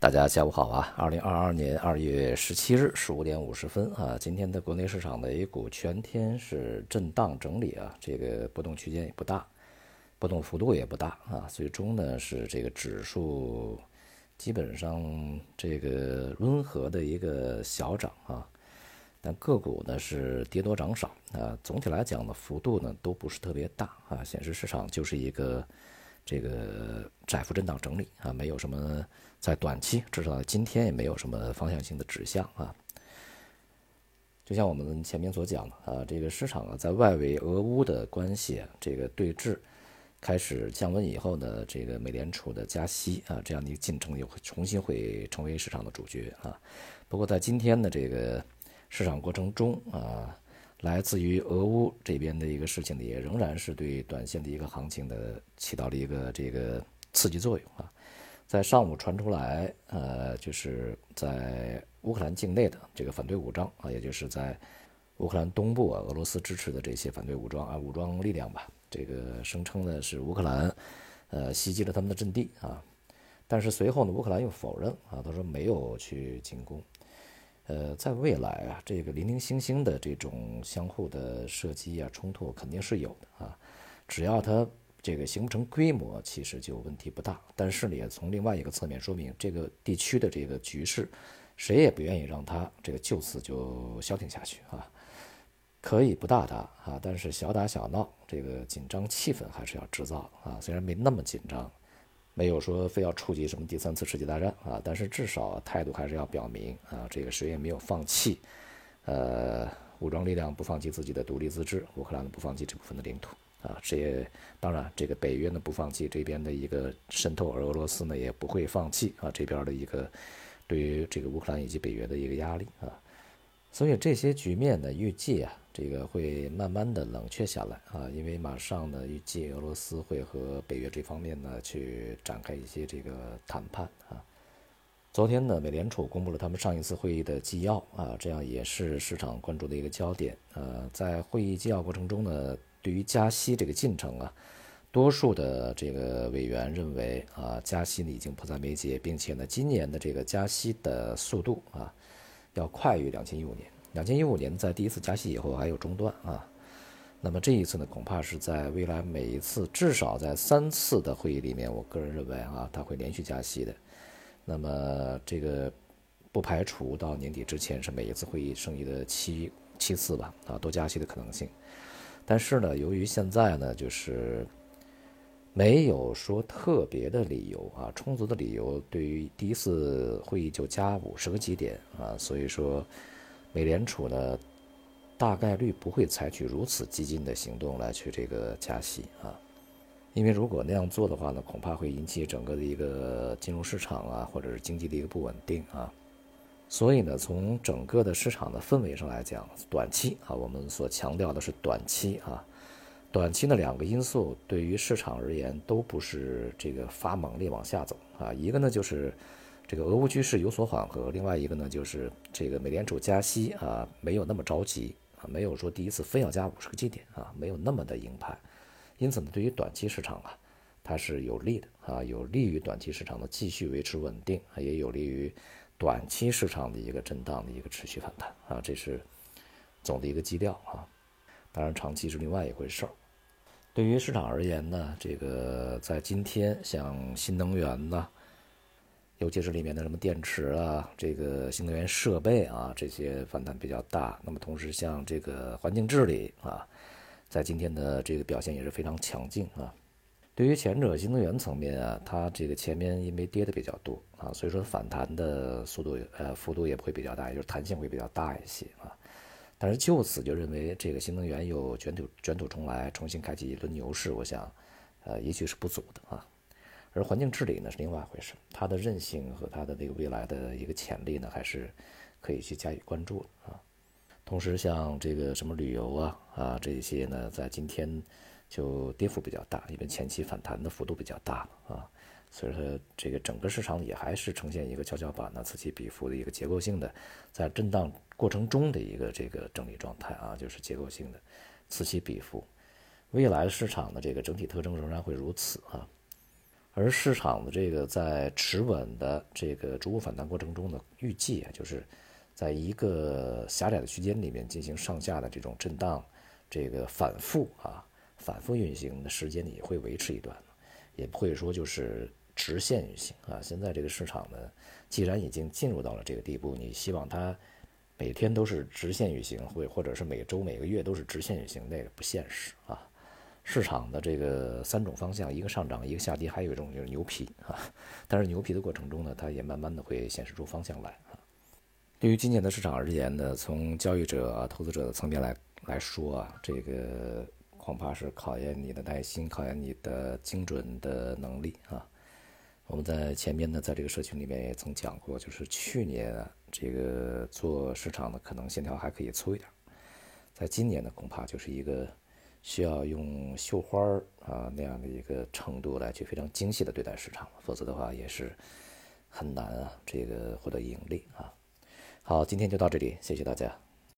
大家下午好啊！二零二二年二月十七日十五点五十分啊，今天的国内市场的 A 股全天是震荡整理啊，这个波动区间也不大，波动幅度也不大啊，最终呢是这个指数基本上这个温和的一个小涨啊，但个股呢是跌多涨少啊，总体来讲呢幅度呢都不是特别大啊，显示市场就是一个。这个窄幅震荡整理啊，没有什么在短期，至少今天也没有什么方向性的指向啊。就像我们前面所讲的啊，这个市场啊，在外围俄乌的关系这个对峙开始降温以后呢，这个美联储的加息啊，这样的一个进程又会重新会成为市场的主角啊。不过在今天的这个市场过程中啊。来自于俄乌这边的一个事情呢，也仍然是对短线的一个行情的起到了一个这个刺激作用啊。在上午传出来，呃，就是在乌克兰境内的这个反对武装啊，也就是在乌克兰东部啊，俄罗斯支持的这些反对武装啊，武装力量吧，这个声称呢是乌克兰，呃，袭击了他们的阵地啊。但是随后呢，乌克兰又否认啊，他说没有去进攻。呃，在未来啊，这个零零星星的这种相互的射击啊、冲突肯定是有的啊。只要它这个形不成规模，其实就问题不大。但是呢，也从另外一个侧面说明，这个地区的这个局势，谁也不愿意让它这个就此就消停下去啊。可以不大打啊，但是小打小闹，这个紧张气氛还是要制造啊。虽然没那么紧张。没有说非要触及什么第三次世界大战啊，但是至少态度还是要表明啊，这个谁也没有放弃，呃，武装力量不放弃自己的独立自治，乌克兰不放弃这部分的领土啊，这也当然这个北约呢不放弃这边的一个渗透，而俄罗斯呢也不会放弃啊这边的一个对于这个乌克兰以及北约的一个压力啊，所以这些局面呢预计啊。这个会慢慢的冷却下来啊，因为马上呢，预计俄罗斯会和北约这方面呢去展开一些这个谈判啊。昨天呢，美联储公布了他们上一次会议的纪要啊，这样也是市场关注的一个焦点。呃，在会议纪要过程中呢，对于加息这个进程啊，多数的这个委员认为啊，加息呢已经迫在眉睫，并且呢，今年的这个加息的速度啊，要快于两千一五年。两千一五年在第一次加息以后还有中断啊，那么这一次呢，恐怕是在未来每一次至少在三次的会议里面，我个人认为啊，它会连续加息的。那么这个不排除到年底之前是每一次会议剩余的七七次吧啊，多加息的可能性。但是呢，由于现在呢就是没有说特别的理由啊，充足的理由，对于第一次会议就加五十个基点啊，所以说。美联储呢，大概率不会采取如此激进的行动来去这个加息啊，因为如果那样做的话呢，恐怕会引起整个的一个金融市场啊，或者是经济的一个不稳定啊。所以呢，从整个的市场的氛围上来讲，短期啊，我们所强调的是短期啊，短期的两个因素对于市场而言都不是这个发猛烈往下走啊，一个呢就是。这个俄乌局势有所缓和，另外一个呢，就是这个美联储加息啊，没有那么着急啊，没有说第一次非要加五十个基点啊，没有那么的鹰派，因此呢，对于短期市场啊，它是有利的啊，有利于短期市场的继续维持稳定，也有利于短期市场的一个震荡的一个持续反弹啊，这是总的一个基调啊。当然，长期是另外一回事儿。对于市场而言呢，这个在今天像新能源呢。尤其是里面的什么电池啊，这个新能源设备啊，这些反弹比较大。那么同时像这个环境治理啊，在今天的这个表现也是非常强劲啊。对于前者新能源层面啊，它这个前面因为跌的比较多啊，所以说反弹的速度呃幅度也会比较大，就是弹性会比较大一些啊。但是就此就认为这个新能源有卷土卷土重来，重新开启一轮牛市，我想呃也许是不足的啊。而环境治理呢是另外一回事，它的韧性和它的这个未来的一个潜力呢，还是可以去加以关注的啊。同时，像这个什么旅游啊啊这些呢，在今天就跌幅比较大，因为前期反弹的幅度比较大啊，所以说这个整个市场也还是呈现一个跷跷板呢此起彼伏的一个结构性的，在震荡过程中的一个这个整理状态啊，就是结构性的此起彼伏。未来市场的这个整体特征仍然会如此啊。而市场的这个在持稳的这个逐步反弹过程中呢，预计啊，就是在一个狭窄的区间里面进行上下的这种震荡，这个反复啊，反复运行的时间也会维持一段，也不会说就是直线运行啊。现在这个市场呢，既然已经进入到了这个地步，你希望它每天都是直线运行，或或者是每周每个月都是直线运行，那个不现实啊。市场的这个三种方向，一个上涨，一个下跌，还有一种就是牛皮啊。但是牛皮的过程中呢，它也慢慢的会显示出方向来啊。对于今年的市场而言呢，从交易者啊、投资者的层面来来说啊，这个恐怕是考验你的耐心，考验你的精准的能力啊。我们在前面呢，在这个社群里面也曾讲过，就是去年这个做市场的可能线条还可以粗一点，在今年呢，恐怕就是一个。需要用绣花儿啊那样的一个程度来去非常精细的对待市场，否则的话也是很难啊，这个获得盈利啊。好，今天就到这里，谢谢大家。